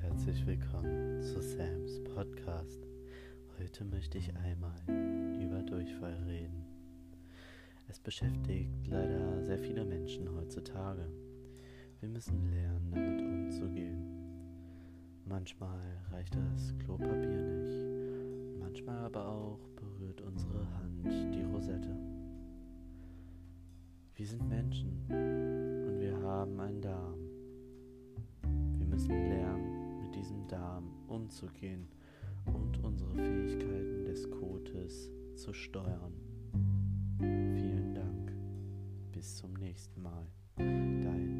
herzlich willkommen zu Sams Podcast. Heute möchte ich einmal über Durchfall reden. Es beschäftigt leider sehr viele Menschen heutzutage. Wir müssen lernen, damit umzugehen. Manchmal reicht das Klopapier nicht, manchmal aber auch berührt unsere Hand die Rosette. Wir sind Menschen müssen lernen, mit diesem Darm umzugehen und unsere Fähigkeiten des Kotes zu steuern. Vielen Dank. Bis zum nächsten Mal. Dein.